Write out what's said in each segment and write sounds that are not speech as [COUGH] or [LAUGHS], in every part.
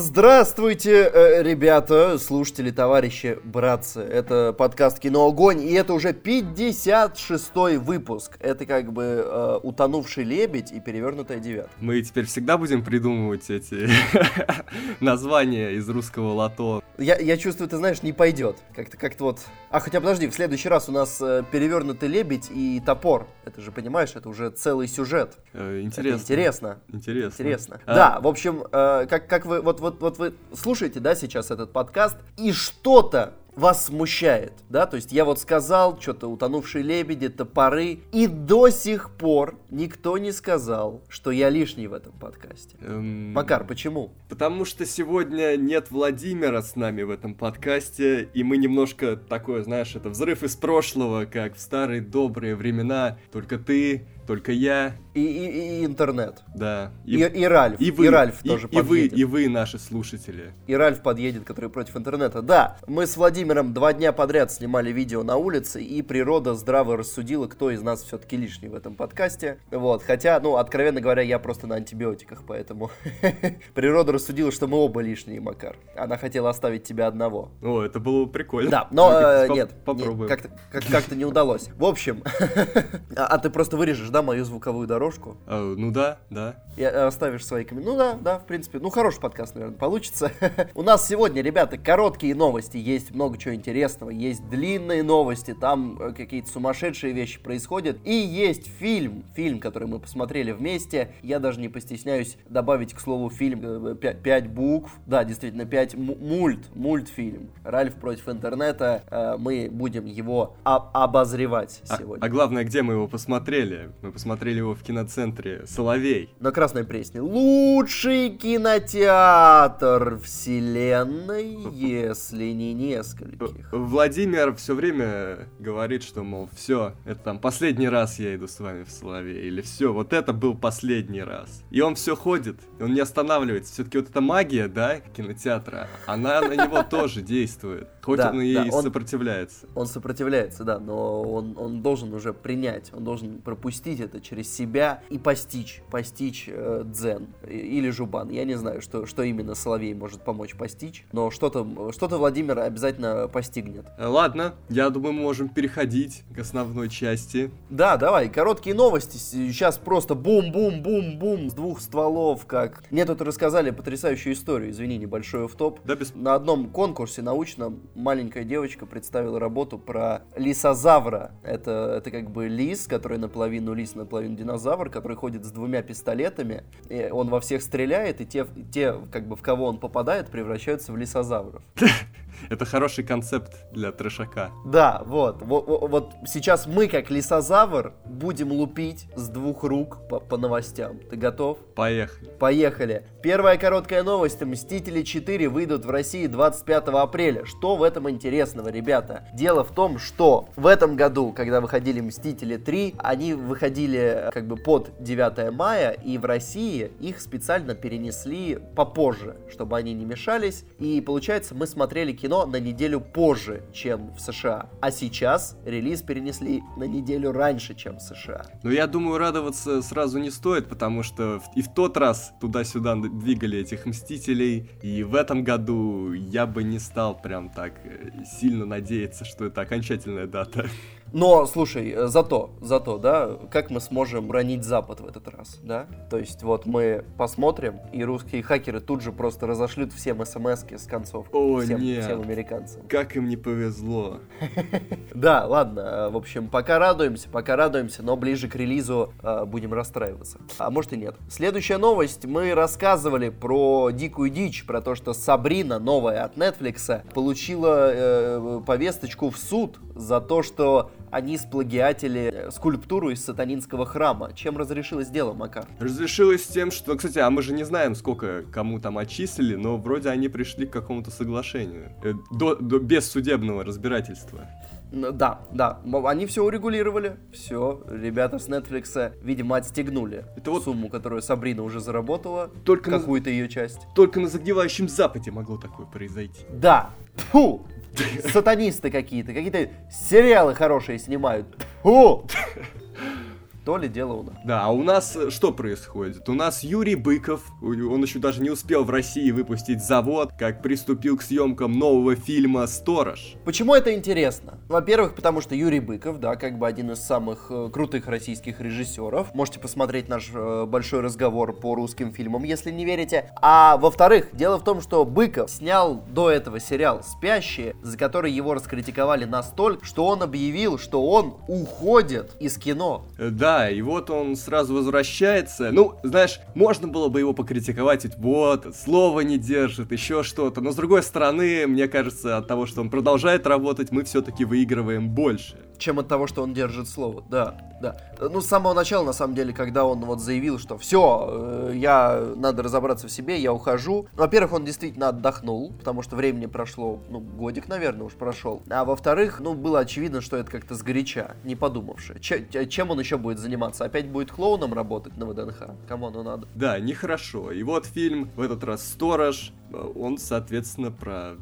Здравствуйте, э, ребята, слушатели, товарищи, братцы. Это подкаст «Кино Огонь», и это уже 56-й выпуск. Это как бы э, «Утонувший лебедь» и «Перевернутая девятка». Мы теперь всегда будем придумывать эти [LAUGHS] названия из русского лото. Я, я чувствую, ты знаешь, не пойдет. Как-то как вот... А, хотя подожди, в следующий раз у нас э, «Перевернутый лебедь» и «Топор». Это же, понимаешь, это уже целый сюжет. Э, интересно. Это интересно. Интересно. Интересно. А- Да, в общем, э, как, как вы, вот, вот, вот вы слушаете, да, сейчас этот подкаст, и что-то вас смущает, да, то есть я вот сказал, что-то утонувшие лебеди, топоры, и до сих пор никто не сказал, что я лишний в этом подкасте. Эм, Макар, почему? Потому что сегодня нет Владимира с нами в этом подкасте, и мы немножко такое, знаешь, это взрыв из прошлого, как в старые добрые времена. Только ты, только я, И, и- и интернет. да. И, и Ральф. и вы, и Ральф и- тоже и вы, подъедет. и вы, наши слушатели. И Ральф подъедет, который против интернета. Да, мы с Владимиром два дня подряд снимали видео на улице, и природа здраво рассудила, кто из нас все-таки лишний в этом подкасте. Вот, хотя, ну, откровенно говоря, я просто на антибиотиках, поэтому [LAUGHS] природа рассудила, что мы оба лишние, Макар. Она хотела оставить тебя одного. О, это было прикольно. Да, но э, нет, поп- не- Попробуем. как-то как- как-то не удалось. В общем, [LAUGHS] а а ты просто вырежешь, да, мою звуковую дорожку? А, ну да, да. И э, оставишь свои комментарии. Ну да, да, в принципе. Ну, хороший подкаст, наверное, получится. [LAUGHS] У нас сегодня, ребята, короткие новости. Есть много чего интересного. Есть длинные новости. Там э, какие-то сумасшедшие вещи происходят. И есть фильм. Фильм, который мы посмотрели вместе. Я даже не постесняюсь добавить, к слову, фильм. э, пя- Пять букв. Да, действительно, пять му- мульт. Мультфильм. Ральф против интернета. Э, Мы будем его об- обозревать А, сегодня. а главное, где мы его посмотрели? Мы посмотрели его в киноцентре Соловей. На Красной Пресне. Лучший кинотеатр вселенной, если не нескольких. Владимир все время говорит, что, мол, все, это там последний раз я иду с вами в Соловей, или все, вот это был последний раз. И он все ходит, он не останавливается. Все-таки вот эта магия, да, кинотеатра, она на него [LAUGHS] тоже действует. Хоть Да, он и да, он- сопротивляется. Он сопротивляется, да, но он, он должен уже принять, он должен пропустить это через себя и постичь, постичь э, дзен или жубан. Я не знаю, что, что именно Соловей может помочь постичь, но что-то что Владимир обязательно постигнет. Э, Ладно, я думаю, мы можем переходить к основной части. Да, давай, короткие новости. Сейчас просто бум-бум-бум-бум с двух стволов, как... Мне тут рассказали потрясающую историю, извини, небольшой топ. Да, без... На одном конкурсе научном маленькая девочка представила работу про лисозавра. Это, это как бы лис, который наполовину лис, наполовину динозавр, который ходит с двумя пистолетами. И он во всех стреляет, и те, те, как бы в кого он попадает, превращаются в лисозавров. [LAUGHS] Это хороший концепт для трешака. Да, вот, вот. Вот сейчас мы, как лисозавр, будем лупить с двух рук по, по новостям. Ты готов? Поехали. Поехали. Первая короткая новость. Мстители 4 выйдут в России 25 апреля. Что в этом интересного, ребята? Дело в том, что в этом году, когда выходили Мстители 3, они выходили как бы под 9 мая, и в России их специально перенесли попозже, чтобы они не мешались. И получается, мы смотрели кино на неделю позже, чем в США. А сейчас релиз перенесли на неделю раньше, чем в США. Но я думаю, радоваться сразу не стоит, потому что и в тот раз туда-сюда двигали этих Мстителей, и в этом году я бы не стал прям так э, сильно надеяться, что это окончательная дата. Но, слушай, э, зато, зато, да, как мы сможем ранить Запад в этот раз, да? То есть вот мы посмотрим, и русские хакеры тут же просто разошлют всем смс с концов. О, всем, нет. всем американцам. Как им не повезло. [LAUGHS] Да, ладно, э, в общем, пока радуемся, пока радуемся, но ближе к релизу э, будем расстраиваться. А может и нет. Следующая новость. Мы рассказывали про дикую дичь, про то, что Сабрина, новая от Netflix, получила повесточку в суд за то, что они сплагиатили э, скульптуру из сатанинского храма. Чем разрешилось дело, Макар? Разрешилось тем, что... Кстати, а мы же не знаем, сколько кому там отчислили, но вроде они пришли к какому-то соглашению. Э, До, до- без судебного разбирательства. Ну, Да, да, они все урегулировали, все, ребята с Netflix, видимо, отстегнули Это вот- сумму, которую Сабрина уже заработала, Только на- какую-то ее часть. Только на загнивающем Западе могло такое произойти. Да, фу, сатанисты какие-то, какие-то сериалы хорошие снимают, фу. То ли дело у нас. Да, а у нас э, что происходит? У нас Юрий Быков, он еще даже не успел в России выпустить завод, как приступил к съемкам нового фильма «Сторож». Почему это интересно? Во-первых, потому что Юрий Быков, да, как бы один из самых э, крутых российских режиссеров. Можете посмотреть наш э, большой разговор по русским фильмам, если не верите. А во-вторых, дело в том, что Быков снял до этого сериал «Спящие», за который его раскритиковали настолько, что он объявил, что он уходит из кино. Э, и вот он сразу возвращается. Ну, знаешь, можно было бы его покритиковать, вот, слово не держит, еще что-то. Но с другой стороны, мне кажется, от того, что он продолжает работать, мы все-таки выигрываем больше чем от того, что он держит слово. Да, да. Ну, с самого начала, на самом деле, когда он вот заявил, что все, э, я надо разобраться в себе, я ухожу. Во-первых, он действительно отдохнул, потому что времени прошло, ну, годик, наверное, уж прошел. А во-вторых, ну, было очевидно, что это как-то сгоряча, не подумавши. Ч- чем он еще будет заниматься? Опять будет клоуном работать на ВДНХ? Кому оно надо? Да, нехорошо. И вот фильм, в этот раз «Сторож», э, он, соответственно, про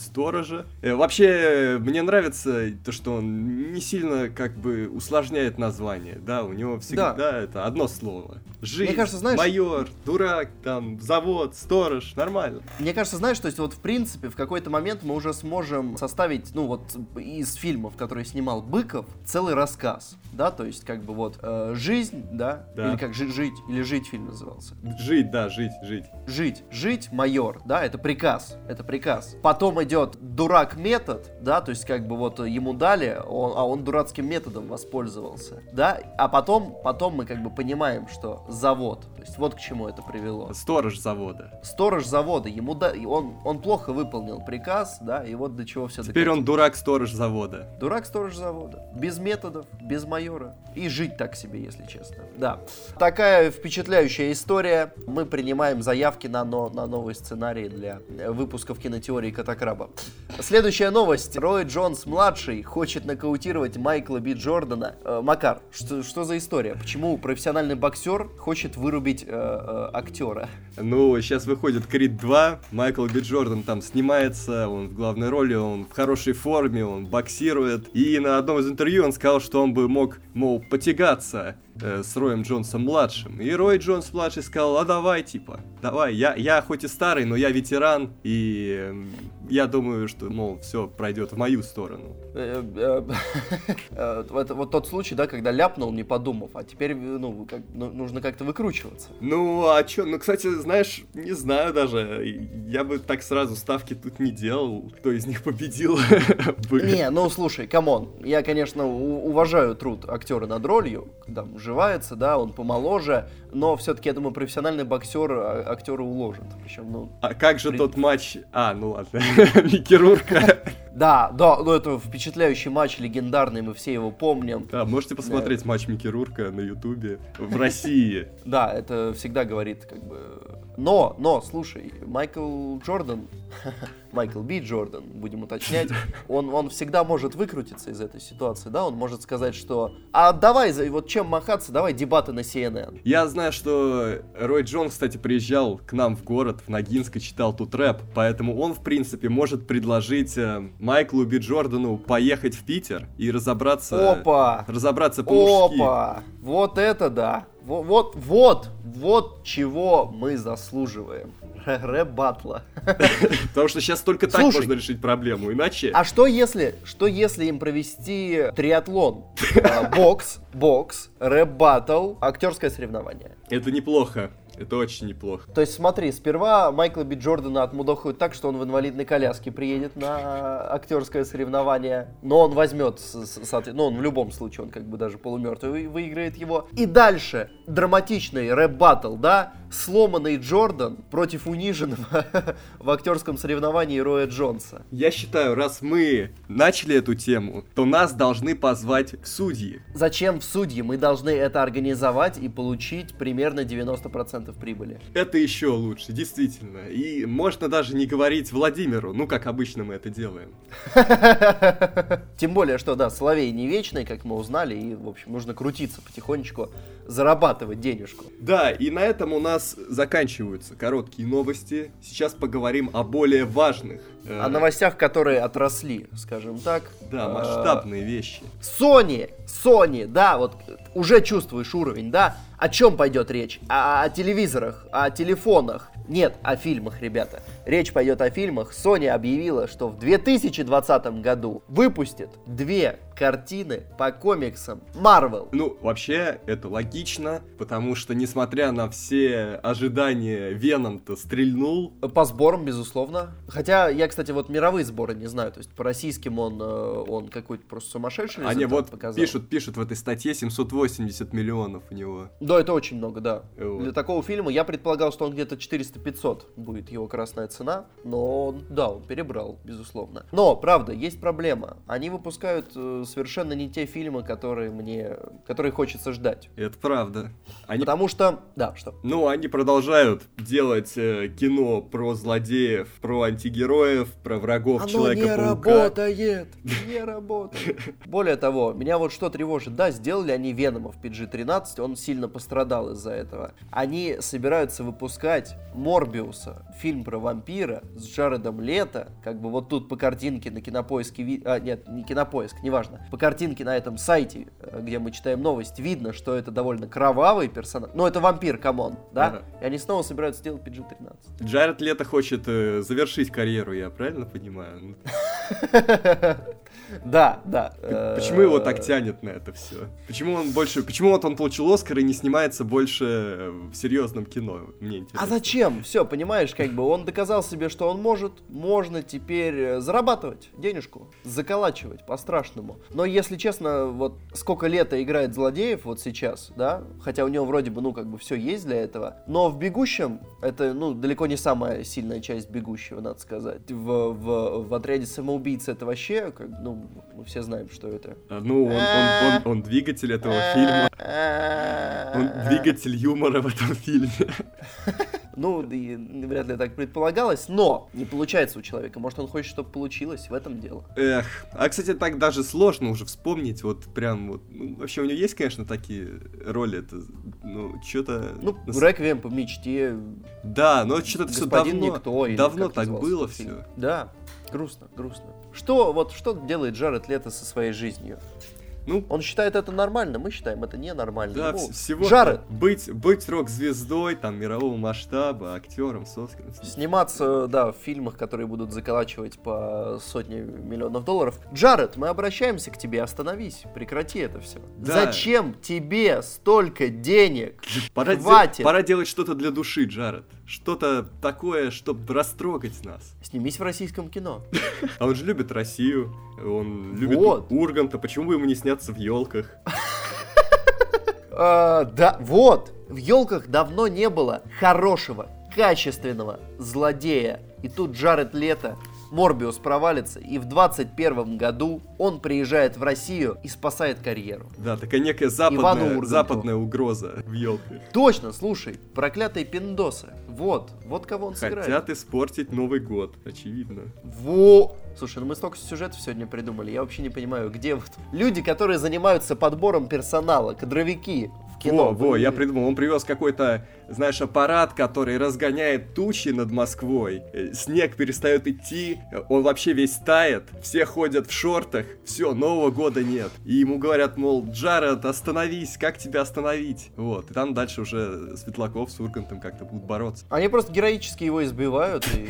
сторожа. Э, вообще, мне нравится то, что он не сильно как бы усложняет название, да, у него всегда да. это одно слово. Жизнь, Мне кажется, знаешь... майор, дурак, там, завод, сторож, нормально. Мне кажется, знаешь, то есть вот в принципе в какой-то момент мы уже сможем составить, ну вот из фильмов, которые снимал Быков, целый рассказ, да, то есть как бы вот э, жизнь, да, да, или как жить, жить, или жить фильм назывался. Жить, да, жить, жить. Жить, жить, майор, да, это приказ, это приказ. Потом идет дурак метод, да, то есть как бы вот ему дали, он, а он дурацким методом воспользовался, да, а потом, потом мы как бы понимаем, что завод, то есть вот к чему это привело. Сторож завода. Сторож завода, ему да, он, он плохо выполнил приказ, да, и вот до чего все Теперь докатилось. он дурак-сторож завода. Дурак-сторож завода, без методов, без майора, и жить так себе, если честно, да. Такая впечатляющая история, мы принимаем заявки на, но, на новый сценарий для выпусков кинотеории Катакраба краба. Следующая новость. Рой Джонс-младший хочет нокаутировать Майкла Би Джордана. Э, Макар, что, что за история? Почему профессиональный боксер хочет вырубить э, э, актера? Ну, сейчас выходит Крид 2, Майкл Би Джордан там снимается, он в главной роли, он в хорошей форме, он боксирует. И на одном из интервью он сказал, что он бы мог, мол, потягаться э, с Роем Джонсом младшим. И Рой Джонс младший сказал, а давай, типа, давай, я, я хоть и старый, но я ветеран, и э, я думаю, что, мол, все пройдет в мою сторону. Э, э, [LAUGHS] э, это вот тот случай, да, когда ляпнул, не подумав, а теперь, ну, как, ну нужно как-то выкручиваться. Ну, а чё, ну, кстати, знаешь, не знаю даже, я бы так сразу ставки тут не делал, кто из них победил. [LAUGHS] Не, ну, слушай, come on, я, конечно, уважаю труд актера над ролью, когда уживается, да, он помоложе, но все-таки, я думаю, профессиональный боксер а, актера уложит. Причем, ну, а как же при... тот матч? А, ну ладно, [LAUGHS] Микки Рурка. Да, да, ну это впечатляющий матч, легендарный, мы все его помним. Да, можете посмотреть матч Микки Рурка на Ютубе в России. Да, это всегда говорит как бы но, но, слушай, Майкл Джордан, [LAUGHS] Майкл Би Джордан, будем уточнять, [LAUGHS] он, он всегда может выкрутиться из этой ситуации, да, он может сказать, что, а давай, вот чем махаться, давай дебаты на CNN. Я знаю, что Рой Джон, кстати, приезжал к нам в город, в Ногинск и читал тут рэп, поэтому он, в принципе, может предложить э, Майклу Би Джордану поехать в Питер и разобраться... Опа! Разобраться по-мужски. Опа! Вот это да! Вот, вот, вот чего мы заслуживаем. [LAUGHS] Рэп батла. [LAUGHS] Потому что сейчас только так можно решить проблему, иначе... А что если, что если им провести триатлон? [LAUGHS] А, бокс, бокс, рэп батл, актерское соревнование? Это неплохо. Это очень неплохо. То есть смотри, сперва Майкла Би Джордана отмудохают так, что он в инвалидной коляске приедет на актерское соревнование, но он возьмет, ну он в любом случае, он как бы даже полумертвый выиграет его. И дальше драматичный рэп-баттл, да, сломанный Джордан против униженного [LAUGHS] в актерском соревновании Роя Джонса. Я считаю, раз мы начали эту тему, то нас должны позвать в судьи. Зачем в судьи? Мы должны это организовать и получить примерно 90% 10% прибыли. Это еще лучше, действительно. И можно даже не говорить Владимиру, ну, как обычно мы это делаем. [LAUGHS] Тем более, что, да, Соловей не вечный, как мы узнали, и, в общем, нужно крутиться потихонечку, зарабатывать денежку. Да, и на этом у нас заканчиваются короткие новости. Сейчас поговорим о более важных. Э, О новостях, которые отросли, скажем так. Да, масштабные вещи. Sony, Sony, да, вот уже чувствуешь уровень, да? О чем пойдет речь? О, о телевизорах, о телефонах. Нет, о фильмах, ребята. Речь пойдет о фильмах. Sony объявила, что в 2020 году выпустит две картины по комиксам Marvel. Ну, вообще, это логично, потому что, несмотря на все ожидания, Веном-то стрельнул. По сборам, безусловно. Хотя я, кстати, вот мировые сборы не знаю. То есть по российским он, э, он какой-то просто сумасшедший Они результат вот показал. пишут, пишут в этой статье 780 миллионов у него. Да, это очень много, да. Вот. Для такого фильма я предполагал, что он где-то 400-500 будет его красная цена, но он- да, он перебрал, безусловно. Но, правда, есть проблема. Они выпускают э, совершенно не те фильмы, которые мне, которые хочется ждать. Это правда. Они Потому что, да, что? Ну, они продолжают делать э, кино про злодеев, про антигероев, про врагов Оно не Человека-паука. работает, [LAUGHS] не работает. Более того, меня вот что тревожит. Да, сделали они Венома в PG-13, он сильно пострадал из-за этого. Они собираются выпускать Морбиуса, фильм про вампира с Джаредом Лето, как бы вот тут по картинке на кинопоиске, ви- а, нет, не кинопоиск, неважно, по картинке на этом сайте, э, где мы читаем новость, видно, что это довольно кровавый персонаж. Ну, это вампир, come on, да? Ага. И они снова собираются сделать PG-13. Джаред Лето хочет э, завершить карьеру, я правильно понимаю? [LAUGHS] Да, да. Почему его так тянет на это все? Почему он больше, почему вот он получил Оскар и не снимается больше в серьезном кино? Мне интересно. А зачем? Все, понимаешь, как бы он доказал себе, что он может, можно теперь э, зарабатывать денежку, заколачивать по-страшному. Но если честно, вот сколько лета играет злодеев вот сейчас, да, хотя у него вроде бы, ну, как бы все есть для этого, но в «Бегущем» это, ну, далеко не самая сильная часть «Бегущего», надо сказать. В, в, в «Отряде самоубийц» это вообще, как, ну, мы все знаем, что это. А, Ну, он, он, он, он двигатель этого фильма. Он двигатель юмора в этом фильме. Ну, и вряд ли так предполагалось, но не получается у человека. Может, он хочет, чтобы получилось, в этом дело. Эх, а, кстати, так даже сложно уже вспомнить, вот прям вот, ну, вообще у него есть, конечно, такие роли, это, ну, что-то... Ну, «Реквием по мечте», Да, но что-то все «Господин давно, Никто», давно так было все. Да, грустно, грустно. Что, вот, что делает Джаред Лето со своей жизнью? Ну, Он считает это нормально, мы считаем это ненормально. да, Ну, вс- всего Джаред, быть, быть рок-звездой, там, мирового масштаба, актером, с Оскаром. сниматься, да, в фильмах, которые будут заколачивать по сотне миллионов долларов. Джаред, мы обращаемся к тебе, остановись, прекрати это все. Да. Зачем тебе столько денег? Пора, де- Хватит. пора делать что-то для души, Джаред. Что-то такое, чтобы растрогать нас. Снимись в российском кино. [LAUGHS] А он же любит Россию, он любит Вот. Урганта, почему бы ему не сняться в елках? [LAUGHS] А, да, вот. В елках давно не было хорошего, качественного злодея. И тут Джаред Лето, Морбиус провалится, и в 21 году он приезжает в Россию и спасает карьеру. Да, такая некая западная, западная угроза в елках. Точно, слушай, проклятые пиндосы. Вот, вот кого он сыграет. Хотят испортить Новый год, очевидно. Во! Слушай, ну мы столько сюжетов сегодня придумали, я вообще не понимаю, где вот люди, которые занимаются подбором персонала, кадровики в кино. Во, во, я придумал, он привез какой-то, знаешь, аппарат, который разгоняет тучи над Москвой. Э, Снег перестает идти, э, он вообще весь тает, все ходят в шортах, все, Нового года нет. И ему говорят, мол, Джаред, остановись, как тебя остановить? Вот, и там дальше уже Светлаков с Ургантом как-то будут бороться. Они просто героически его избивают и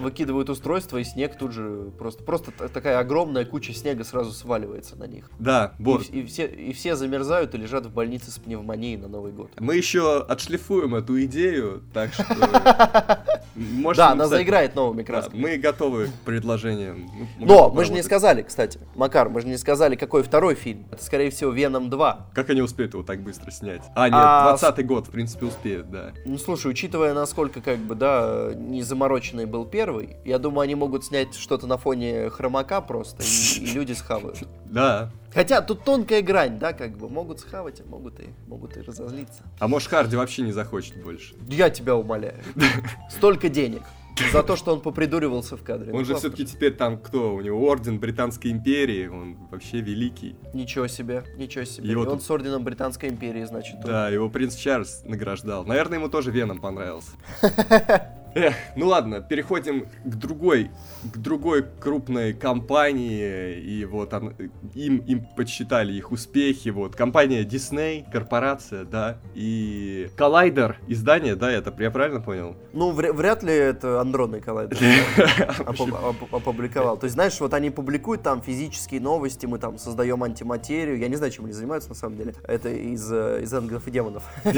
выкидывают устройство, и снег тут же просто, просто та- такая огромная куча снега сразу сваливается на них. Да, И, вот. вс- и все, и все замерзают и лежат в больнице с пневмонией на Новый год. Мы еще отшлифуем эту идею, так что... [LAUGHS] можете да, она заиграет новыми Да, красками. мы готовы к предложениям. Мы Но мы же не сказали, кстати, Макар, мы же не сказали, какой второй фильм. Это, скорее всего, Веном 2. Как они успеют его так быстро снять? А, нет, А, 20 год, в принципе, успеют, да. Ну, слушай, учитывая, насколько, как бы, да, не замороченный был первый, я думаю, они могут снять что-то на фоне хромака просто, и, и люди схавают. [LAUGHS] Да. Хотя тут тонкая грань, да, как бы могут схавать, а могут и могут и разозлиться. А может Харди вообще не захочет больше. Я тебя умоляю. [LAUGHS] Столько денег. За то, что он попридуривался в кадре. Он Ну, же все-таки теперь там кто? У него орден Британской империи, он вообще великий. Ничего себе, ничего себе. Его И он тут- с орденом Британской империи, значит. он. Да, его принц Чарльз награждал. Наверное, ему тоже Веном понравился. [LAUGHS] Эх, ну ладно, переходим к другой, к другой крупной компании, и вот он- им, им подсчитали их успехи, вот, компания Disney, корпорация, да, и Collider, издание, да, это я правильно понял? Ну, вря- вряд ли это андронный [LAUGHS] опу- опубликовал. То есть, знаешь, вот они публикуют там физические новости, мы там создаем антиматерию. Я не знаю, чем они занимаются на самом деле. Это из, э, из ангелов и демонов. [LAUGHS]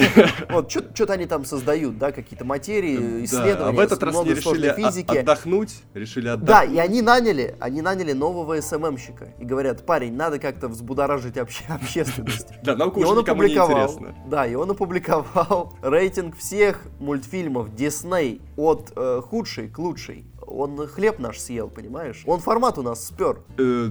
Вот, что-то они там создают, да, какие-то материи, исследования, Да, а в этот раз не решили физики. отдохнуть, решили Да, отдохнуть. и они наняли, они наняли нового СММщика. И говорят, парень, надо как-то взбудоражить обще- [LAUGHS] общественность. Да, наука И уже никому не интересна. да, и он опубликовал [LAUGHS] рейтинг всех мультфильмов Disney от э, худшей к лучшей. Он хлеб наш съел, понимаешь? Он формат у нас спер. Э,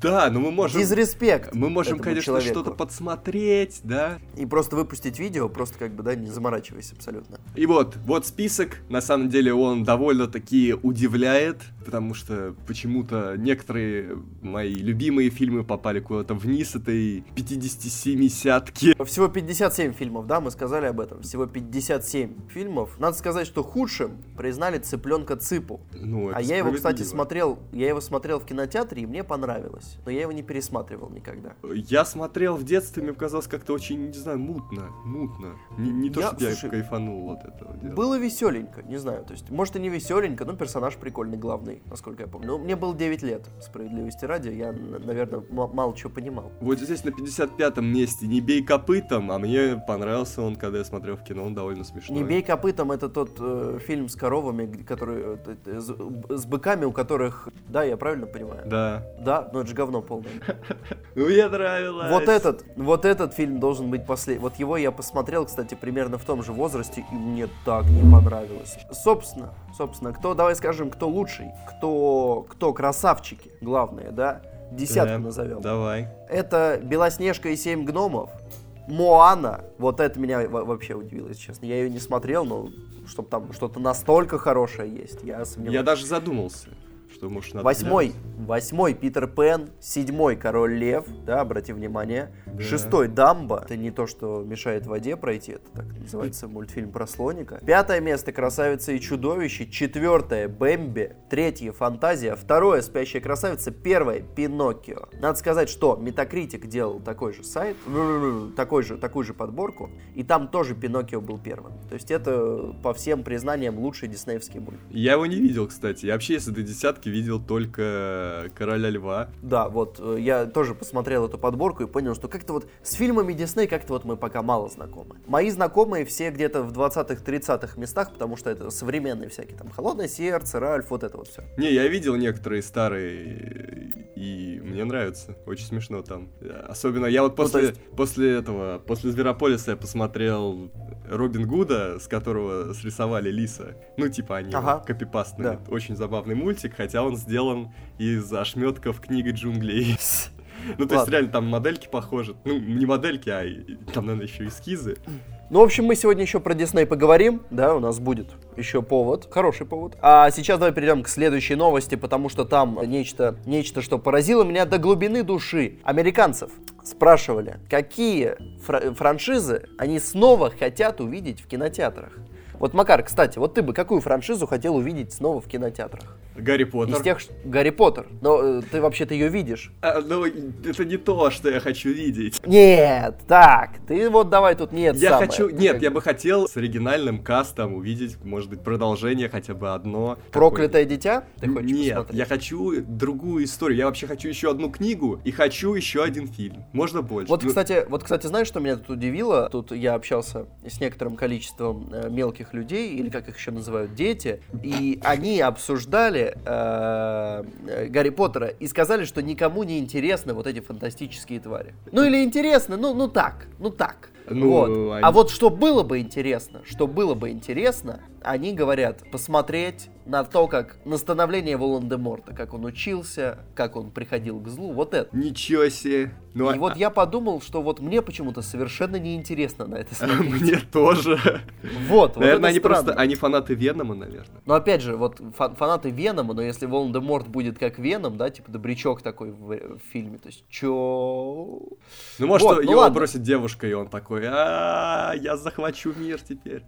Да, но мы можем... Дизреспект. Мы можем, конечно, что-то подсмотреть, да. И просто выпустить видео, просто как бы, да, не заморачиваясь абсолютно. И вот, вот список. На самом деле он довольно-таки удивляет, потому что почему-то некоторые мои любимые фильмы попали куда-то вниз этой 50-70-ки. Всего 57 фильмов, да, мы сказали об этом. Всего 57 фильмов. Надо сказать, что худшим признали «Цыпленка Цыпу». Ну, А я его, кстати, смотрел, я его смотрел в кинотеатре, и мне понравилось. Но я его не пересматривал никогда. Я смотрел в детстве, мне показалось как-то очень, не знаю, мутно, мутно. Не, не то, Я- что я слушай, кайфанул от этого дела. Было веселенько, не знаю, то есть, может и не веселенько, но персонаж прикольный, главный, насколько я помню. Ну, мне было 9 лет, справедливости ради, я, наверное, мало чего понимал. Вот здесь на 55-м месте «Не бей копытом», а мне понравился он, когда я смотрел в кино, он довольно смешной. «Не бей копытом» — это тот э, фильм с коровами, который, э, т- с, с быками, у которых... Да, я правильно понимаю? Да. Да, но это же говно полное. Мне нравилось. Вот этот, вот этот фильм должен быть последний. Вот его я посмотрел, кстати, примерно в том же возрасте, и мне так не понравилось. Собственно, собственно, кто, давай скажем, кто лучший, кто, кто красавчики, главное, да? Десятку Да, назовем. Давай. Это Белоснежка и семь гномов. Моана, вот это меня во- вообще удивило, если честно. Я ее не смотрел, но чтобы там что-то настолько хорошее есть, я сомневаюсь. Я даже задумался, что может надо Восьмой, восьмой Питер Пен, седьмой Король Лев, да, обрати внимание. Да. Шестой Дамба, это не то, что мешает воде пройти, это так называется мультфильм про слоника. Пятое место Красавица и чудовище, четвертое Бэмби, третье Фантазия, второе Спящая красавица, первое Пиноккио. Надо сказать, что Метакритик делал такой же сайт, такой же, такую же подборку, и там тоже Пиноккио был первым. То есть это по всем признаниям лучший диснеевский мульт. Я его не видел, кстати. Я вообще из этой десятки видел только Короля Льва. Да, вот э, я тоже посмотрел эту подборку и понял, что как-то вот с фильмами Дисней как-то вот мы пока мало знакомы. Мои знакомые все где-то в 20-х, 30-х местах, потому что это современные всякие, там, «Холодное сердце», «Ральф», вот это вот все. Не, я видел некоторые старые, и мне нравится. Очень смешно там. Особенно я вот Ну, после, есть- после этого, после Зверополиса я посмотрел Робин Гуда, с которого срисовали Лиса. Ну, типа они Ага. копипастные. Да. Очень забавный мультик, хотя он сделан из ошметков книги джунглей. [LAUGHS] Ну, то есть, реально, там модельки похожи. Ну, не модельки, а там, наверное, еще эскизы. Ну, в общем, мы сегодня еще про Дисней поговорим, да, у нас будет еще повод, хороший повод. А сейчас давай перейдем к следующей новости, потому что там нечто, нечто, что поразило меня до глубины души. Американцев спрашивали, какие фра- франшизы они снова хотят увидеть в кинотеатрах. Вот, Макар, кстати, вот ты бы какую франшизу хотел увидеть снова в кинотеатрах? Гарри Поттер. Из тех, Гарри Поттер. Но э, ты вообще-то ее видишь. А, ну, это не то, что я хочу видеть. Нет, так, ты вот давай тут нет Я самое. хочу... Нет, как- я бы хотел с оригинальным кастом увидеть, может быть, продолжение хотя бы одно. Проклятое дитя? Ты хочешь Нет, посмотреть? я хочу другую историю. Я вообще хочу еще одну книгу и хочу еще один фильм. Можно больше. Вот, Ну, кстати, вот, кстати, знаешь, что меня тут удивило? Тут я общался с некоторым количеством э, мелких людей, или как их еще называют, дети, и они обсуждали э, э, Гарри Поттера и сказали, что никому не интересны вот эти фантастические твари. Ну или интересно, ну, ну так, ну так. Ну, вот. они- А вот что было бы интересно, что было бы интересно, они говорят посмотреть на то, как на становление Волан-де-Морта, как он учился, как он приходил к злу, вот это. Ничего себе. Ну, И а- вот я подумал, что вот мне почему-то совершенно неинтересно на это смотреть. [LAUGHS] мне тоже. Вот, вот Наверное, это они странно. просто, они фанаты Венома, наверное. Но опять же, вот фа- фанаты Венома, но если Волан-де-Морт будет как Веном, да, типа добрячок такой в, в фильме, то есть чё... Ну, может, Вот, ну его бросит девушка, и он такой, а я захвачу мир теперь.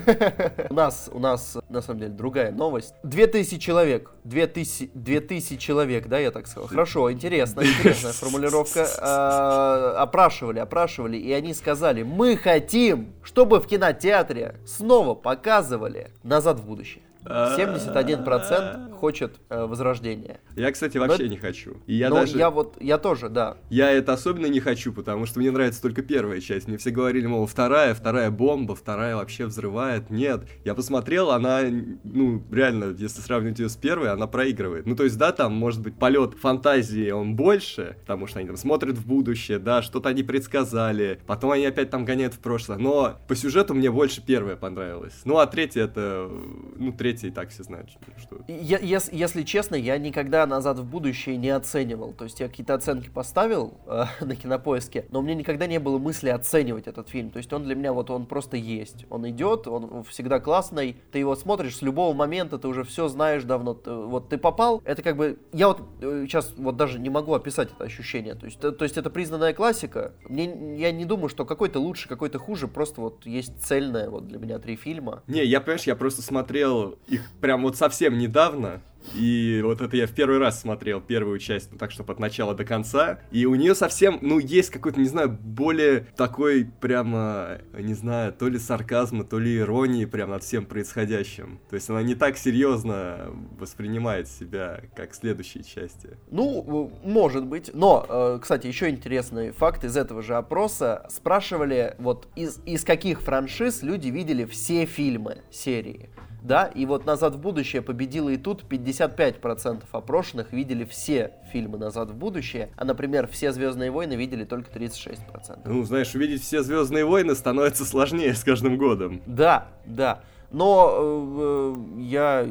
[LAUGHS] У нас, у нас, на самом деле, другая новость. Две тысячи человек, две тысячи, две тысячи человек, да, я так сказал. Хорошо, интересно, интересная формулировка. А, опрашивали, опрашивали, и они сказали, мы хотим, чтобы в кинотеатре снова показывали «Назад в будущее». 71% хочет э, возрождения. Я, кстати, Но вообще это- не хочу. И я Но даже... я вот, я тоже, да. Я это особенно не хочу, потому что мне нравится только первая часть. Мне все говорили, мол, вторая, вторая бомба, вторая вообще взрывает. Нет, я посмотрел, она, ну, реально, если сравнивать ее с первой, она проигрывает. Ну, то есть, да, там, может быть, полет фантазии, он больше, потому что они там смотрят в будущее, да, что-то они предсказали, потом они опять там гоняют в прошлое. Но по сюжету мне больше первая понравилась. Ну, а третья это, ну, третья и так все знают, что... Я- ес- если честно, я никогда «Назад в будущее» не оценивал. То есть я какие-то оценки поставил э, [LAUGHS] на кинопоиске, но у меня никогда не было мысли оценивать этот фильм. То есть он для меня вот он просто есть. Он идет, он всегда классный. Ты его смотришь с любого момента, ты уже все знаешь давно. Ты- вот ты попал, это как бы... Я вот сейчас вот даже не могу описать это ощущение. То есть, то, то есть это признанная классика. Мне, я не думаю, что какой-то лучше, какой-то хуже. Просто вот есть цельное вот для меня три фильма. Не, я, понимаешь, я просто смотрел их прям вот совсем недавно. И вот это я в первый раз смотрел первую часть, ну так, чтобы от начала до конца. И у нее совсем, ну, есть какой-то, не знаю, более такой прямо, не знаю, то ли сарказма, то ли иронии прям над всем происходящим. То есть она не так серьезно воспринимает себя, как следующие части. Ну, может быть. Но, э, кстати, еще интересный факт из этого же опроса. Спрашивали, вот из, из каких франшиз люди видели все фильмы серии. Да, и вот «Назад в будущее» победила и тут 55% опрошенных видели все фильмы «Назад в будущее», а, например, все «Звездные войны» видели только 36%. Ну, знаешь, увидеть все Звездные войны становится сложнее с каждым годом. Да, да. Но э, э, я,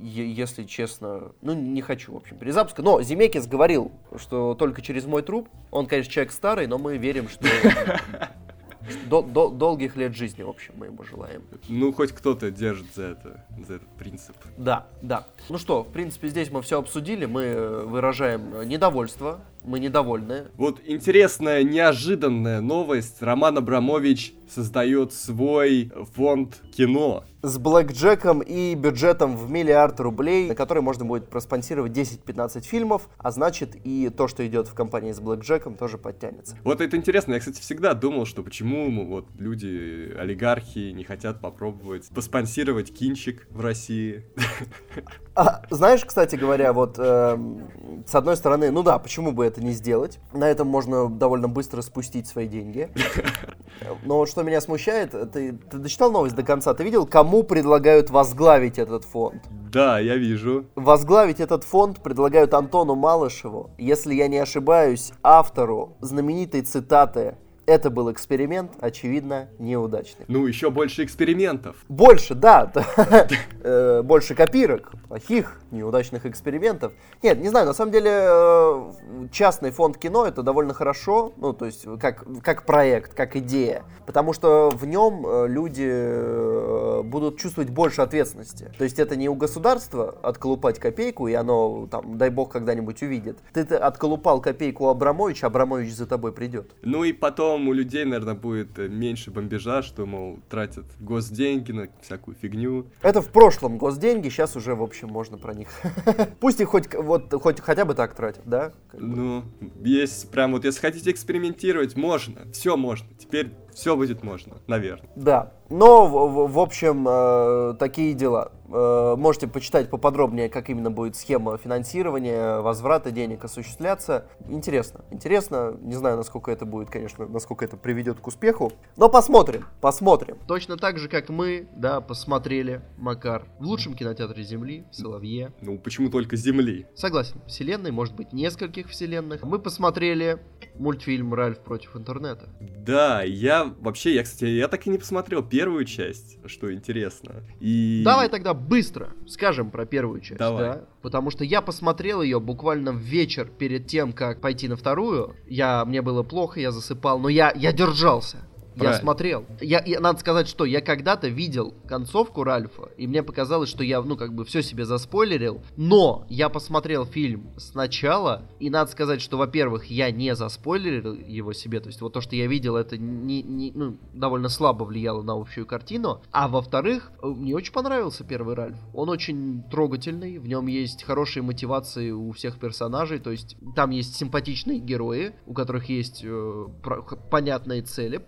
если честно, ну, не хочу, в общем, перезапуска. Но Земекис говорил, что только через мой труп. Он, конечно, человек старый, но мы верим, что... что до- до- долгих лет жизни, в общем, мы ему желаем. Ну, хоть кто-то держит за это, за этот принцип. Да, да. Ну что, в принципе, здесь мы все обсудили. Мы э, выражаем э, недовольство. Мы недовольны. Вот интересная, неожиданная новость. Роман Абрамович создает свой фонд кино. С блэкджеком и бюджетом в миллиард рублей, на который можно будет проспонсировать 10-15 фильмов, а значит и то, что идет в компании с блэкджеком, тоже подтянется. Вот это интересно. Я, кстати, всегда думал, что почему вот люди, олигархи, не хотят попробовать поспонсировать кинчик в России. [LAUGHS] А, знаешь, кстати говоря, вот эм, с одной стороны, ну да, почему бы это не сделать? На этом можно довольно быстро спустить свои деньги. [LAUGHS] Но что меня смущает, ты, ты дочитал новость до конца? Ты видел, кому предлагают возглавить этот фонд? Да, я вижу. Возглавить этот фонд предлагают Антону Малышеву, если я не ошибаюсь, автору знаменитой цитаты «Это был эксперимент, очевидно, неудачный». Ну, еще больше экспериментов. Больше, да, [LAUGHS] э, больше копирок, плохих, неудачных экспериментов. Нет, не знаю, на самом деле э, частный фонд кино это довольно хорошо, ну, то есть как, как проект, как идея, потому что в нем э, люди будут чувствовать больше ответственности. То есть это не у государства отколупать копейку, и оно, там, дай бог, когда-нибудь увидит. Ты -то отколупал копейку у Абрамовича, Абрамович за тобой придет. Ну и потом у людей, наверное, будет э, меньше бомбежа, что, мол, тратят госденьги на всякую фигню. Это в прошлом госденьги, сейчас уже, в общем, можно про них. [LAUGHS] Пусть их хоть, вот, хоть хотя бы так тратят, да? Ну, есть прям вот, если хотите экспериментировать, можно, все можно. Теперь все будет можно, наверное. Да. Но, в, в- в общем, э, такие дела. Э, можете почитать поподробнее, как именно будет схема финансирования, возврата денег осуществляться. Интересно. Интересно. Не знаю, насколько это будет, конечно, насколько это приведет к успеху. Но посмотрим. Посмотрим. Точно так же, как мы, да, посмотрели Макар в лучшем кинотеатре Земли, в Соловье. Ну, почему только Земли? Согласен, вселенной может быть нескольких вселенных. Мы посмотрели мультфильм Ральф против интернета. Да, я вообще, я, кстати, я так и не посмотрел первую часть, что интересно. И... Давай тогда быстро скажем про первую часть. Давай. Да? Потому что я посмотрел ее буквально в вечер перед тем, как пойти на вторую. Я, мне было плохо, я засыпал, но я, я держался. Я Правильно. смотрел. Я, я- надо сказать, что я когда-то видел концовку Ральфа, и мне показалось, что я, ну, как бы все себе заспойлерил. Но я посмотрел фильм сначала, и надо сказать, что, во-первых, я не заспойлерил его себе. То есть вот то, что я видел, это не, не- ну, довольно слабо влияло на общую картину. А во-вторых, э, мне очень понравился первый Ральф. Он очень трогательный, в нем есть хорошие мотивации у всех персонажей. То есть там есть симпатичные герои, у которых есть э, про- понятные цели,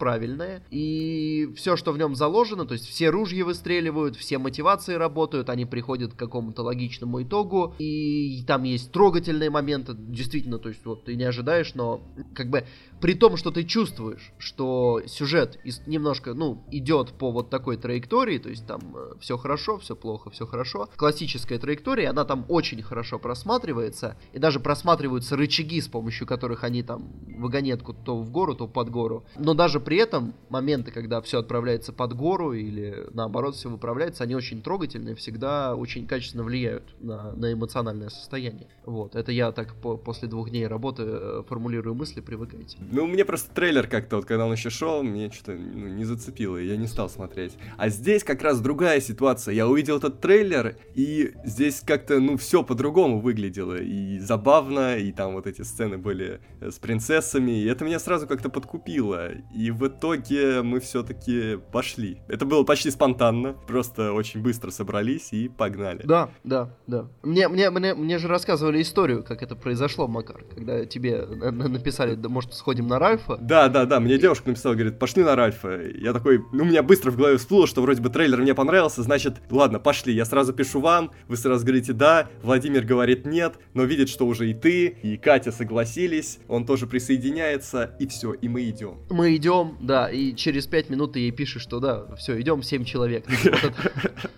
правильные. И все, что в нем заложено, то есть все ружья выстреливают, все мотивации работают, они приходят к какому-то логичному итогу. И там есть трогательные моменты, действительно, то есть вот ты не ожидаешь, но как бы при том, что ты чувствуешь, что сюжет немножко, ну, идет по вот такой траектории, то есть там все хорошо, все плохо, все хорошо. Классическая траектория, она там очень хорошо просматривается, и даже просматриваются рычаги, с помощью которых они там вагонетку то в гору, то под гору. Но даже при этом моменты, когда все отправляется под гору или наоборот все выправляется, они очень трогательные, всегда очень качественно влияют на, на эмоциональное состояние. Вот, это я так по- после двух дней работы э, формулирую мысли, привыкайте. Ну, мне просто трейлер как-то, вот когда он еще шел, мне что-то ну, не зацепило, и я не стал смотреть. А здесь как раз другая ситуация. Я увидел этот трейлер, и здесь как-то, ну, все по-другому выглядело. И забавно, и там вот эти сцены были э, с принцессами, и это меня сразу как-то подкупило. И в итоге мы все-таки пошли. Это было почти спонтанно, просто очень быстро собрались и погнали. Да, да, да. Мне, мне, мне, мне же рассказывали историю, как это произошло, Макар, когда тебе на- написали, да, может, сходим на Ральфа. Да, да, да, мне девушка написала, говорит, пошли на Ральфа. Я такой, ну, у меня быстро в голове всплыло, что вроде бы трейлер мне понравился, значит, ладно, пошли. Я сразу пишу вам, вы сразу говорите да, Владимир говорит нет, но видит, что уже и ты, и Катя согласились, он тоже присоединяется, и все, и мы идем. Мы идем, да, и через пять минут ты ей пишешь, что да, все, идем, семь человек.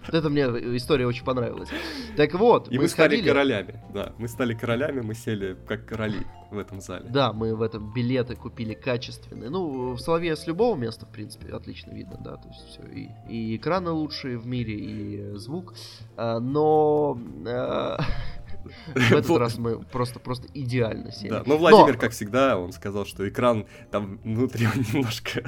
Вот это, мне история очень понравилась. Так вот, И мы стали королями, да, мы стали королями, мы сели как короли в этом зале. Да, мы в этом билеты купили качественные. Ну, в Соловье с любого места, в принципе, отлично видно, да. То есть все. И, и экраны лучшие в мире, и звук. А, но а, [LAUGHS] в этот раз мы просто, просто идеально сели. Да, но Владимир, как всегда, он сказал, что экран там внутри [LAUGHS] немножко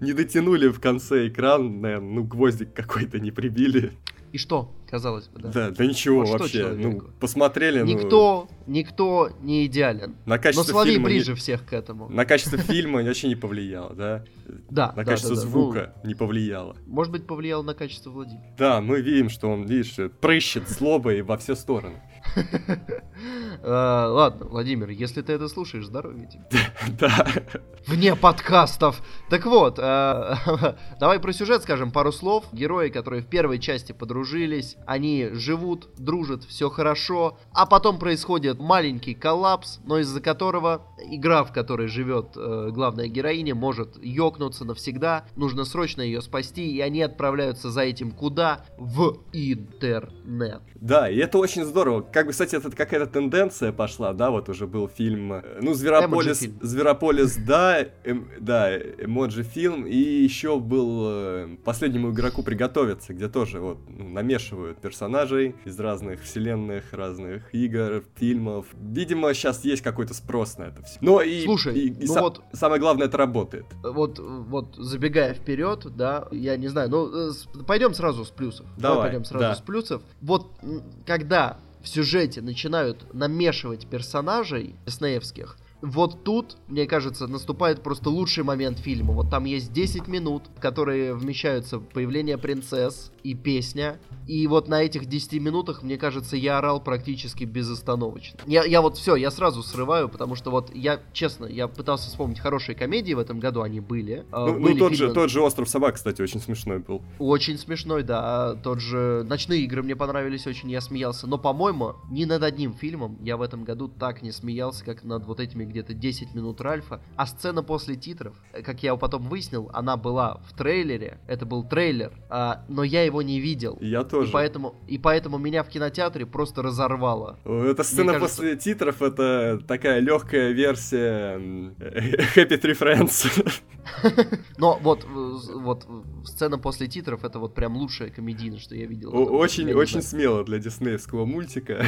не дотянули в конце экран, наверное, ну гвоздик какой-то не прибили. И что, казалось бы, да. Да, да ничего Вот вообще. Ну, посмотрели, ну, Никто, никто не идеален. на Но качество фильма не- ближе всех к этому. на качество фильма вообще не повлияло, да? Да, На да, качество да, звука не повлияло. Ну, может быть, повлиял на качество Владимира. Да, мы видим, что он, видишь, прыщет злобой во все стороны. А, Ладно, Владимир, если ты это слушаешь, здоровья тебе. [LAUGHS] Да. Вне подкастов. Так вот, э, [LAUGHS] давай про сюжет скажем пару слов. Герои, которые в первой части подружились, они живут, дружат, все хорошо, а потом происходит маленький коллапс, но из-за которого игра, в которой живет э, главная героиня, может ёкнуться навсегда. Нужно срочно ее спасти, и они отправляются за этим куда? В интернет. Да, и это очень здорово. Как бы, кстати, это какая-то тенденция пошла, да, вот уже был фильм, э, ну, Зверополис. Зверополис, да, эм- да, эмоджи фильм, и еще был э, последнему игроку приготовиться, где тоже вот ну, намешивают персонажей из разных вселенных, разных игр, фильмов. Видимо, сейчас есть какой-то спрос на это все. Но и, Слушай, и- и ну са- вот- самое главное, это работает. вот, вот забегая вперед, да, я не знаю, ну, пойдем сразу с плюсов. Давай, пойдем сразу да. с плюсов. Вот когда в сюжете начинают намешивать персонажей диснеевских, вот тут, мне кажется, наступает просто лучший момент фильма. Вот там есть 10 минут, в которые вмещаются появление принцесс и песня. И вот на этих 10 минутах, мне кажется, я орал практически безостановочно. Я, я вот все, я сразу срываю, потому что вот я, честно, я пытался вспомнить хорошие комедии в этом году, они были. А, Ну, ну, были тот, же, фильмы- тот же «Остров собак», кстати, очень смешной был. очень смешной, да. Тот же «Ночные игры» мне понравились очень, я смеялся. Но, по-моему, ни над одним фильмом я в этом году так не смеялся, как над вот этими где-то 10 минут Ральфа, а сцена после титров, э, как я потом выяснил, она была в трейлере, это был трейлер, а, но я его не видел. Я тоже. И поэтому, и поэтому меня в кинотеатре просто разорвало. Эта сцена кажется... после титров это такая легкая версия [LAUGHS] Happy Tree Friends. [LAUGHS] Но вот, вот сцена после титров это вот прям лучшая комедийная, что я видел. Очень, очень смело для диснеевского мультика.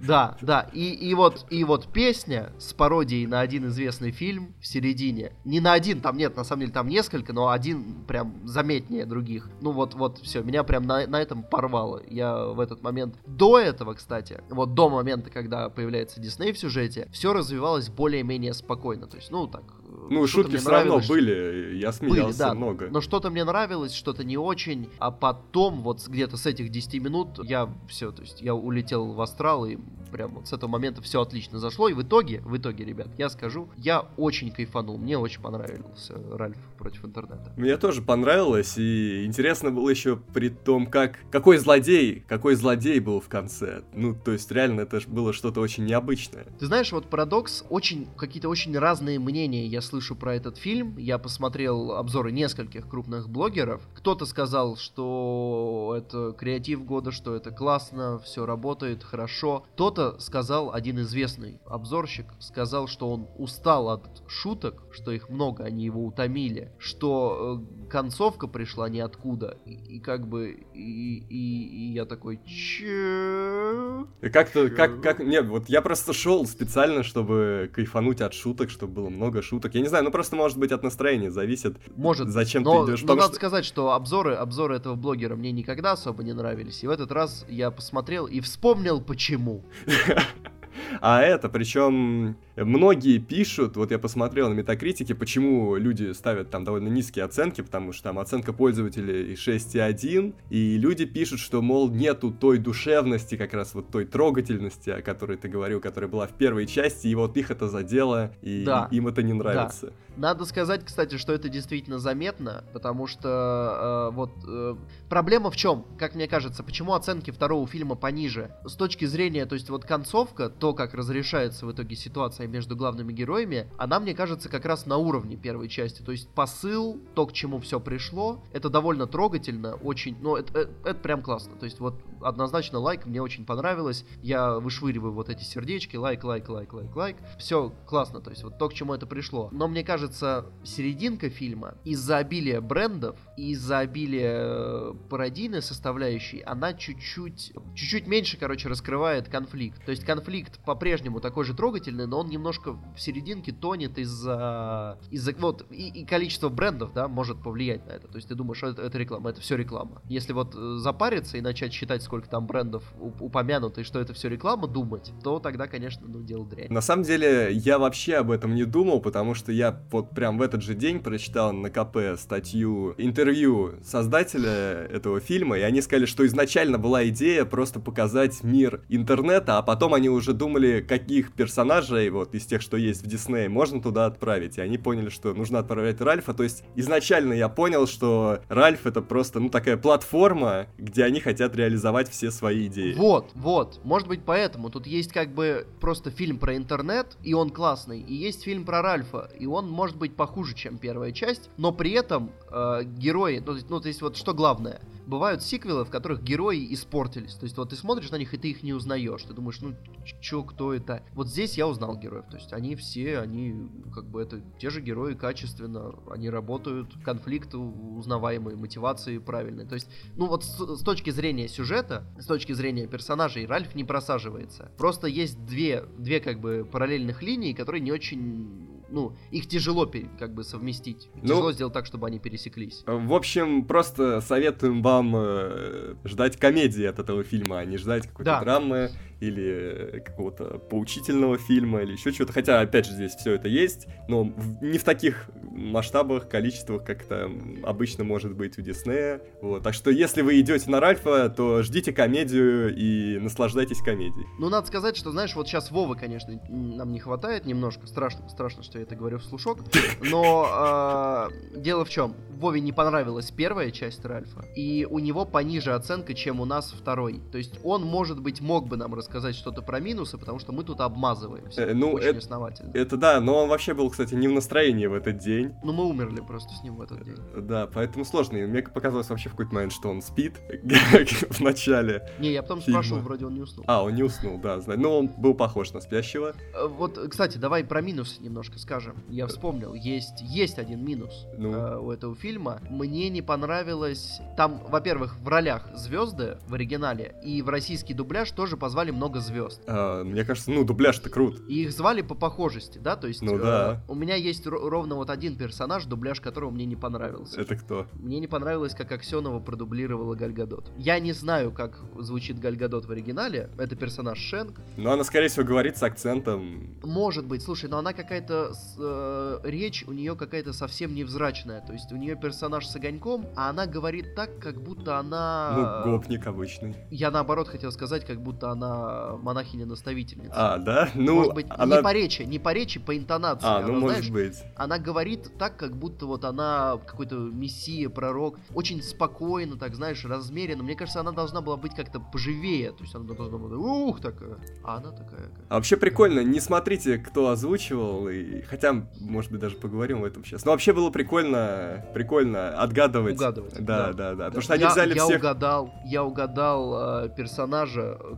Да, да. И, и вот, и вот песня с пародией на один известный фильм в середине. Не на один, там нет, на самом деле там несколько, но один прям заметнее других. Ну вот, вот все, меня прям на, на этом порвало. Я в этот момент до этого, кстати, вот до момента, когда появляется Дисней в сюжете, все развивалось более-менее спокойно. То есть, ну так, ну, шутки все равно были, я смеялся были, да, много. Но что-то мне нравилось, что-то не очень, а потом вот где-то с этих 10 минут я все, то есть я улетел в астрал и прям вот с этого момента все отлично зашло. И в итоге, в итоге, ребят, я скажу, я очень кайфанул. Мне очень понравился Ральф против интернета. Мне тоже понравилось, и интересно было еще при том, как какой злодей, какой злодей был в конце. Ну, то есть реально это было что-то очень необычное. Ты знаешь, вот парадокс, очень какие-то очень разные мнения я слышу про этот фильм. Я посмотрел обзоры нескольких крупных блогеров. Кто-то сказал, что это креатив года, что это классно, все работает хорошо. Кто-то сказал один известный обзорщик, сказал, что он устал от шуток, что их много, они его утомили, что э, концовка пришла ниоткуда, и, и как бы, и, и, и я такой, че? Как-то, как, как, нет, вот я просто шел специально, чтобы кайфануть от шуток, чтобы было много шуток. Я не знаю, ну просто может быть от настроения зависит. Может. Зачем но, ты идешь? Но надо что... сказать, что обзоры, обзоры этого блогера мне никогда особо не нравились. И в этот раз я посмотрел и вспомнил почему. [LAUGHS] А это, причем многие пишут, вот я посмотрел на метакритике, почему люди ставят там довольно низкие оценки, потому что там оценка пользователей 6,1, и люди пишут, что, мол, нету той душевности, как раз вот той трогательности, о которой ты говорил, которая была в первой части, и вот их это задело, и да. им это не нравится. Да. Надо сказать, кстати, что это действительно заметно, потому что э, вот э, проблема в чем, как мне кажется, почему оценки второго фильма пониже? С точки зрения, то есть вот концовка, то, как разрешается в итоге ситуация между главными героями, она, мне кажется, как раз на уровне первой части. То есть посыл, то, к чему все пришло, это довольно трогательно, очень, ну, это, это, это прям классно. То есть вот однозначно лайк, мне очень понравилось. Я вышвыриваю вот эти сердечки, лайк, лайк, лайк, лайк, лайк. Все классно, то есть вот то, к чему это пришло. Но мне кажется, кажется, серединка фильма из-за обилия брендов и из-за обилия э, пародийной составляющей, она чуть-чуть, чуть-чуть меньше, короче, раскрывает конфликт. То есть конфликт по-прежнему такой же трогательный, но он немножко в серединке тонет из-за, из-за вот и, и количество брендов, да, может повлиять на это. То есть ты думаешь, что это, это реклама, это все реклама. Если вот э, запариться и начать считать, сколько там брендов упомянуто и что это все реклама, думать, то тогда, конечно, ну дело дрянь. На самом деле, я вообще об этом не думал, потому что я вот прям в этот же день прочитал на КП статью, интервью создателя этого фильма, и они сказали, что изначально была идея просто показать мир интернета, а потом они уже думали, каких персонажей вот из тех, что есть в Диснее, можно туда отправить. И они поняли, что нужно отправлять Ральфа. То есть изначально я понял, что Ральф это просто, ну, такая платформа, где они хотят реализовать все свои идеи. Вот, вот. Может быть, поэтому. Тут есть как бы просто фильм про интернет, и он классный, и есть фильм про Ральфа, и он может может быть похуже, чем первая часть, но при этом э, герои, ну, ну, то есть вот что главное, бывают сиквелы, в которых герои испортились. То есть вот ты смотришь на них, и ты их не узнаешь. Ты думаешь, ну, чё, кто это? Вот здесь я узнал героев. То есть они все, они как бы это те же герои качественно, они работают, конфликт узнаваемый, мотивации правильные. То есть, ну вот с, с точки зрения сюжета, с точки зрения персонажей, Ральф не просаживается. Просто есть две, две как бы параллельных линии, которые не очень ну, их тяжело как бы совместить. Ну, тяжело сделать так, чтобы они пересеклись. В общем, просто советуем вам э, ждать комедии от этого фильма, а не ждать какой-то да. драмы или какого-то поучительного фильма, или еще чего-то. Хотя, опять же, здесь все это есть, но не в таких масштабах, количествах, как это обычно может быть у Диснея. Вот. Так что, если вы идете на Ральфа, то ждите комедию и наслаждайтесь комедией. Ну, надо сказать, что, знаешь, вот сейчас Вовы, конечно, нам не хватает немножко. Страшно, страшно, что я это говорю в слушок. Но э, дело в чем? Вове не понравилась первая часть Ральфа, и у него пониже оценка, чем у нас второй. То есть он, может быть, мог бы нам рассказать что-то про минусы, потому что мы тут обмазываемся. Э, ну, очень это- основательно. Это да, но он вообще был, кстати, не в настроении в этот день. Ну, мы умерли просто с ним в этот день. Да, поэтому сложно. И мне показалось вообще в какой-то момент, что он спит [LAUGHS] в начале. Не, я потом Фильма. спрашивал, вроде он не уснул. А, он не уснул, да. Ну, он был похож на спящего. Э, Вот, кстати, давай про минусы немножко скажем. Я вспомнил, есть, есть один минус Ну. э, у этого фильма. Мне не понравилось... Там, во-первых, в ролях звезды в оригинале, и в российский дубляж тоже позвали много звезд. А, мне кажется, ну, дубляж-то крут. И их звали по похожести, да? То есть Ну э, да. у меня есть ро- ровно вот один персонаж, дубляж которого мне не понравился. Это кто? Мне не понравилось, как Аксенова продублировала Гальгадот. Я не знаю, как звучит Гальгадот в оригинале. Это персонаж Шенк. Ну, она, скорее всего, говорит с акцентом. Может быть, слушай, но она какая-то э, речь у нее какая-то совсем невзрачная. То есть у нее персонаж с огоньком, а она говорит так, как будто она. Ну, гопник обычный. Я наоборот хотел сказать, как будто она монахиня-наставительница. А, да? Ну, может быть, она... не по речи, не по речи, по интонации. А, Она, ну, может знаешь, быть. Она говорит так, как будто вот она какой-то мессия, пророк. Очень спокойно, так знаешь, размеренно. Мне кажется, она должна была быть как-то поживее. То есть она должна была, ух, такая. А она такая. как- А вообще прикольно, не смотрите, кто озвучивал, и... хотя, может быть, даже поговорим об этом сейчас. Но вообще было прикольно, прикольно отгадывать. Угадывать, Да, да. да, да. Потому что они я, взяли я всех... угадал, я угадал э, персонажа, э,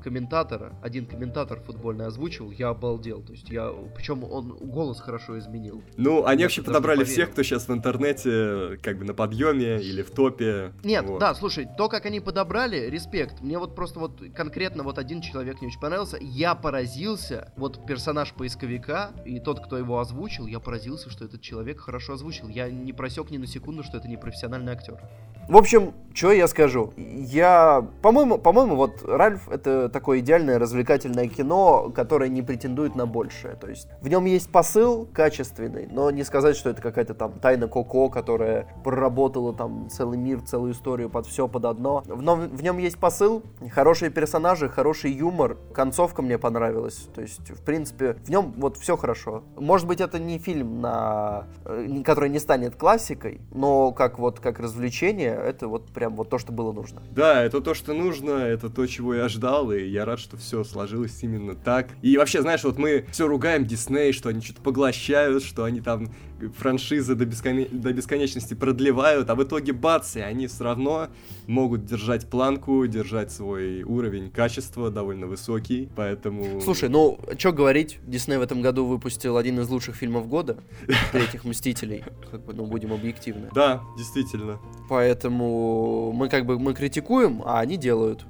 комментатора. Один комментатор футбольный озвучивал, я обалдел. То есть я, причем он голос хорошо изменил. Ну, они Я вообще подобрали поверил. всех, кто сейчас в интернете, как бы на подъеме или в топе. Нет, Вот. да, слушай, то, как они подобрали, респект. Мне вот просто вот конкретно вот один человек не очень понравился. Я поразился, вот персонаж поисковика и тот, кто его озвучил, я поразился, что этот человек хорошо озвучил. Я не просек ни на секунду, что это не профессиональный актер. В общем, что я скажу? Я, по-моему, по-моему, вот Ральф это такое идеальное развлекательное кино, которое не претендует на большее. То есть в нем есть посыл качественный, но не сказать, что это какая-то там тайна Коко, которая проработала там целый мир, целую историю под все, под одно. В, нем- в нем есть посыл, хорошие персонажи, хороший юмор, концовка мне понравилась. То есть, в принципе, в нем вот все хорошо. Может быть, это не фильм, на, э, который не станет классикой, но как вот как развлечение, это вот прям вот то, что было нужно. Да, это то, что нужно, это то, чего я ждал, и я рад, что все сложилось именно так. И вообще, знаешь, вот мы все ругаем Дисней, что они что-то поглощают, что они там франшизы до, бесконе- до бесконечности продлевают, а в итоге бац, и они все равно могут держать планку, держать свой уровень качества довольно высокий, поэтому... Слушай, ну, что говорить, Дисней в этом году выпустил один из лучших фильмов года, [LAUGHS] третьих «Мстителей», как бы, ну, будем объективны. Да, действительно. Поэтому мы как бы, мы критикуем, а они делают.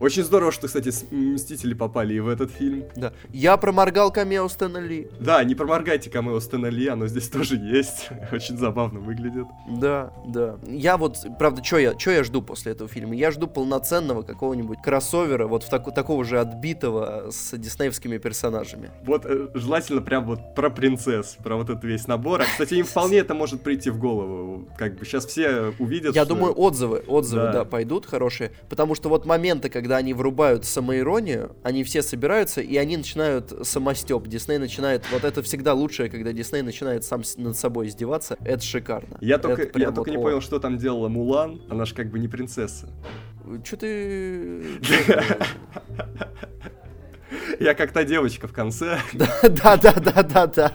Очень здорово, что, кстати, Мстители попали и в этот фильм. Да. Я проморгал камео Стэна Ли. Да, не проморгайте камео Стэна Ли, оно здесь тоже есть. [LAUGHS] Очень забавно выглядит. Да, да. Я вот, правда, что я, чё я жду после этого фильма? Я жду полноценного какого-нибудь кроссовера, вот в таку- такого же отбитого с диснеевскими персонажами. Вот э, желательно прям вот про принцесс, про вот этот весь набор. А, кстати, им вполне это может прийти в голову. Как бы сейчас все увидят, Я что- думаю, отзывы, отзывы, Да. да. пойдут хорошие, потому что вот моменты, когда они врубают самоиронию, они все собираются и они начинают самостеп. Дисней начинает, вот это всегда лучшее, когда Дисней начинает сам над собой издеваться. Это шикарно. Я только, я только вот, не о. понял, что там делала Мулан. Она же как бы не принцесса. Чё ты... [LAUGHS] Я как та девочка в конце. Да, да, да, да, да.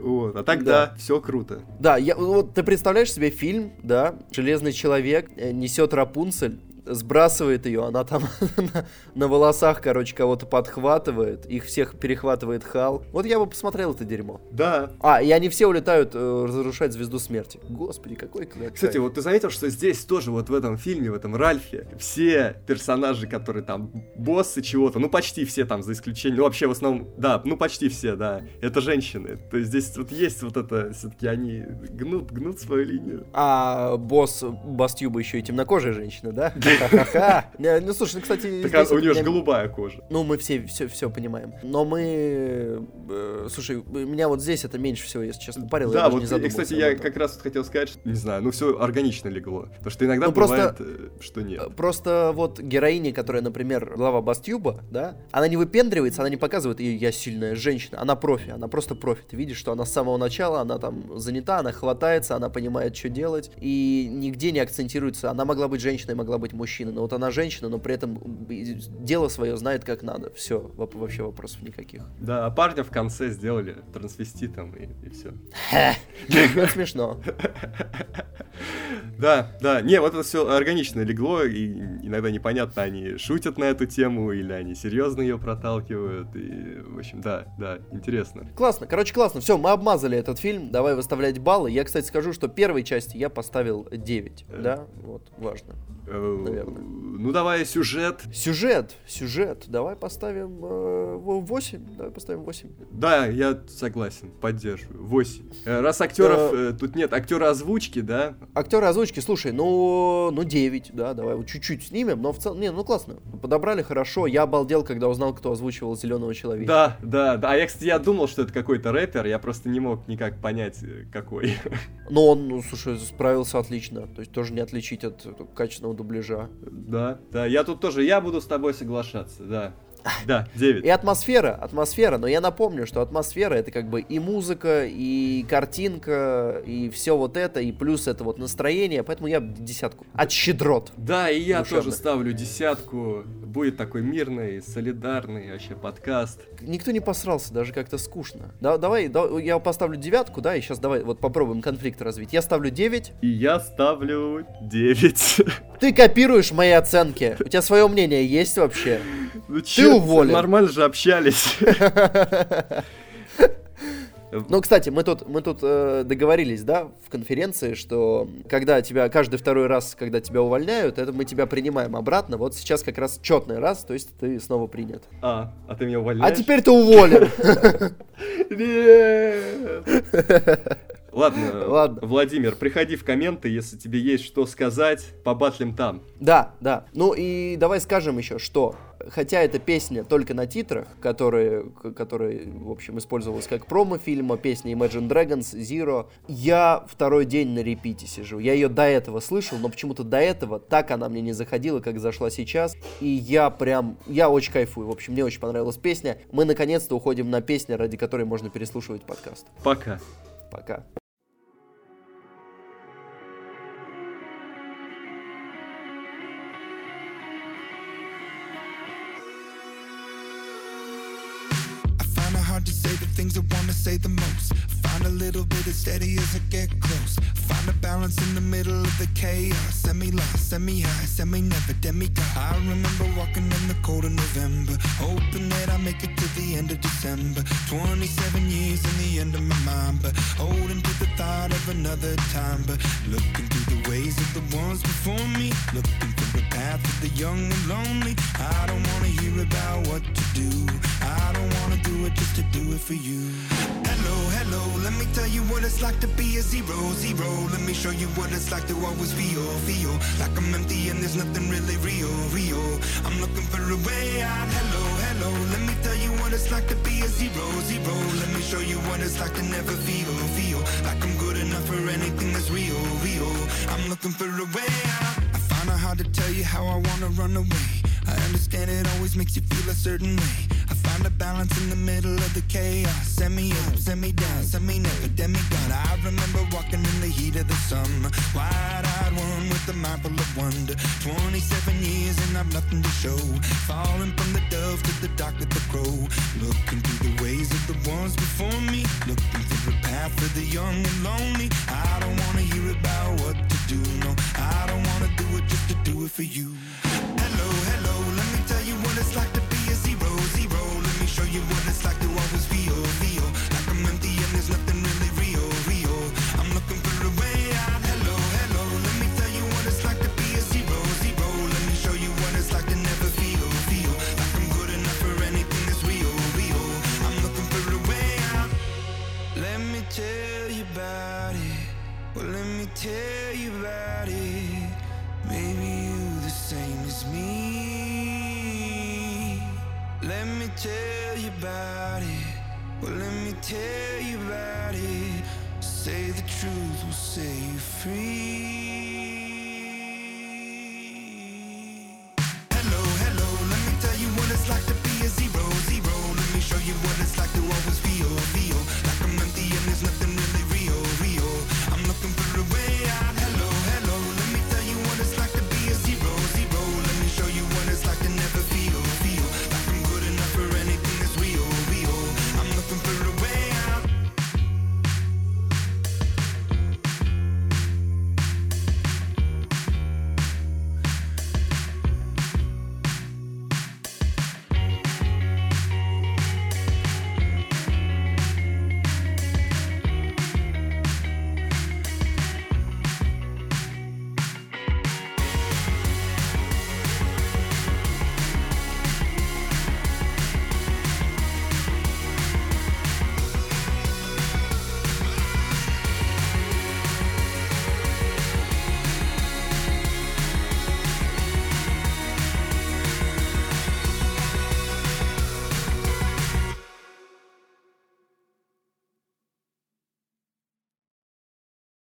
Вот. А так Да. да, все круто. Да, я, вот ты представляешь себе фильм, да, Железный человек э, несет Рапунцель, сбрасывает ее, она там [LAUGHS] на, на волосах, короче, кого-то подхватывает, их всех перехватывает Хал. Вот я бы посмотрел это дерьмо. Да. А, и они все улетают э, разрушать звезду смерти. Господи, какой кайф. Кстати, вот ты заметил, что здесь тоже, вот в этом фильме, в этом Ральфе, все персонажи, которые там боссы чего-то, ну почти все там, за исключением, ну вообще в основном, да, ну почти все, да, это женщины. То есть здесь вот есть вот это, все-таки они гнут, гнут свою линию. А босс Бастюба еще и темнокожая женщина, да? [LAUGHS] Ха-ха-ха. Ну, слушай, ну, кстати... Так у нее же голубая кожа. Ну, мы все, все, понимаем. Но мы... э, слушай, меня вот здесь это меньше всего, если честно, парило. Да, вот, и, кстати, я как раз хотел сказать, что, не знаю, ну все органично легло. Потому что иногда Ну, бывает, э, что нет. Э, Просто вот героиня, которая, например, глава Бастюба, да, она не выпендривается, она не показывает, «И я сильная женщина, она профи, она просто профи. Ты видишь, что она с самого начала, она там занята, она хватается, она понимает, что делать, и нигде не акцентируется. Она могла быть женщиной, могла быть мужчиной, но вот она женщина, но при этом дело свое знает как надо. Все, вообще вопросов никаких. Да, а парня в конце сделали трансвеститом и, и все. Это смешно. [LAUGHS] Да, да, не, вот это все органично легло, и иногда непонятно, они шутят на эту тему, или они серьезно ее проталкивают, и, в общем, да, да, интересно. Классно, короче, классно. Все, мы обмазали этот фильм. Давай выставлять баллы. Я, кстати, скажу, что первой части я поставил 9. Э. Да, вот, важно. Э, Наверное. Ну, давай сюжет. Сюжет, сюжет. Давай поставим э, 8. Давай поставим 8. Да, я согласен, поддерживаю. 8. Раз актеров э, тут нет, актера озвучки, да? Актеры озвучки, слушай, ну, ну 9, да, давай вот чуть-чуть снимем, но в целом, не, ну классно, подобрали хорошо, я обалдел, когда узнал, кто озвучивал Зеленого Человека. Да, да, да. А я, кстати, я думал, что это какой-то рэпер, я просто не мог никак понять, э, какой. Но он, ну, слушай, справился отлично, то есть тоже не отличить от э, качественного дубляжа. Да, да, я тут тоже, я буду с тобой соглашаться, да. [LAUGHS] Да, 9. И атмосфера, атмосфера, но я напомню, что атмосфера это как бы и музыка, и картинка, и все вот это, и плюс это вот настроение, поэтому я десятку. От щедрот. Да, и я Душевно. тоже ставлю десятку. Будет такой мирный, солидарный вообще подкаст. Никто не посрался, даже как-то скучно. Да, давай, да, я поставлю девятку, да, и сейчас давай вот попробуем конфликт развить. Я ставлю 9, И я ставлю 9. ты копируешь мои оценки. У тебя свое мнение есть вообще? Ну чё, уволен. Нормально же общались. [LAUGHS] Ну, кстати, мы тут, мы тут э, договорились, да, в конференции, что когда тебя каждый второй раз, когда тебя увольняют, это мы тебя принимаем обратно. Вот сейчас как раз четный раз, то есть ты снова принят. А, а ты меня А увольняешь? теперь ты уволен. [LAUGHS] Ладно, Ладно. Владимир, приходи в комменты, если тебе есть что сказать, побатлим там. Да, да. Ну и давай скажем еще, что хотя эта песня только на титрах, которые, которые в общем, использовалась как промо фильма, песня Imagine Dragons Zero, я второй день на репите сижу. Я ее до этого слышал, но почему-то до этого так она мне не заходила, как зашла сейчас. И я прям, я очень кайфую. В общем, мне очень понравилась песня. Мы наконец-то уходим на песню, ради которой можно переслушивать подкаст. Пока. Пока. Wanna say the most. Find a little bit of steady as I get close. Find a balance in the middle of the chaos. Semi lost, semi high, semi never demigod. I remember walking in the cold of November, hoping that I make it to the end of December. 27 years in the end of my mind, but holding to the thought of another time. But looking through the ways of the ones before me, looking for the path of the young and lonely. I don't wanna hear about what to do. I don't wanna do it just to do it for you. Hello, hello, let me tell you what it's like to be a zero, zero. Let me show you what it's like to always feel, feel like I'm empty and there's nothing really real, real. I'm looking for a way out. Hello, hello, let me tell you what it's like to be a zero, zero. Let me show you what it's like to never feel, feel like I'm good enough for anything that's real, real. I'm looking for a way out. I find it hard to tell you how I wanna run away. I understand it always makes you feel a certain way. Find a balance in the middle of the chaos. Send me up, send me down, send me never demigod. I remember walking in the heat of the summer, wide-eyed one with a mind full of wonder. 27 years and I've nothing to show. Falling from the dove to the dark of the crow. Looking through the ways of the ones before me. Looking for the path for the young and lonely. I don't wanna hear about what to do. No, I don't wanna do it just to do it for you. Hello, hello, let me tell you what it's like to tell you about it. Maybe you the same as me. Let me tell you about it. Well, let me tell you about it. Say the truth will set you free.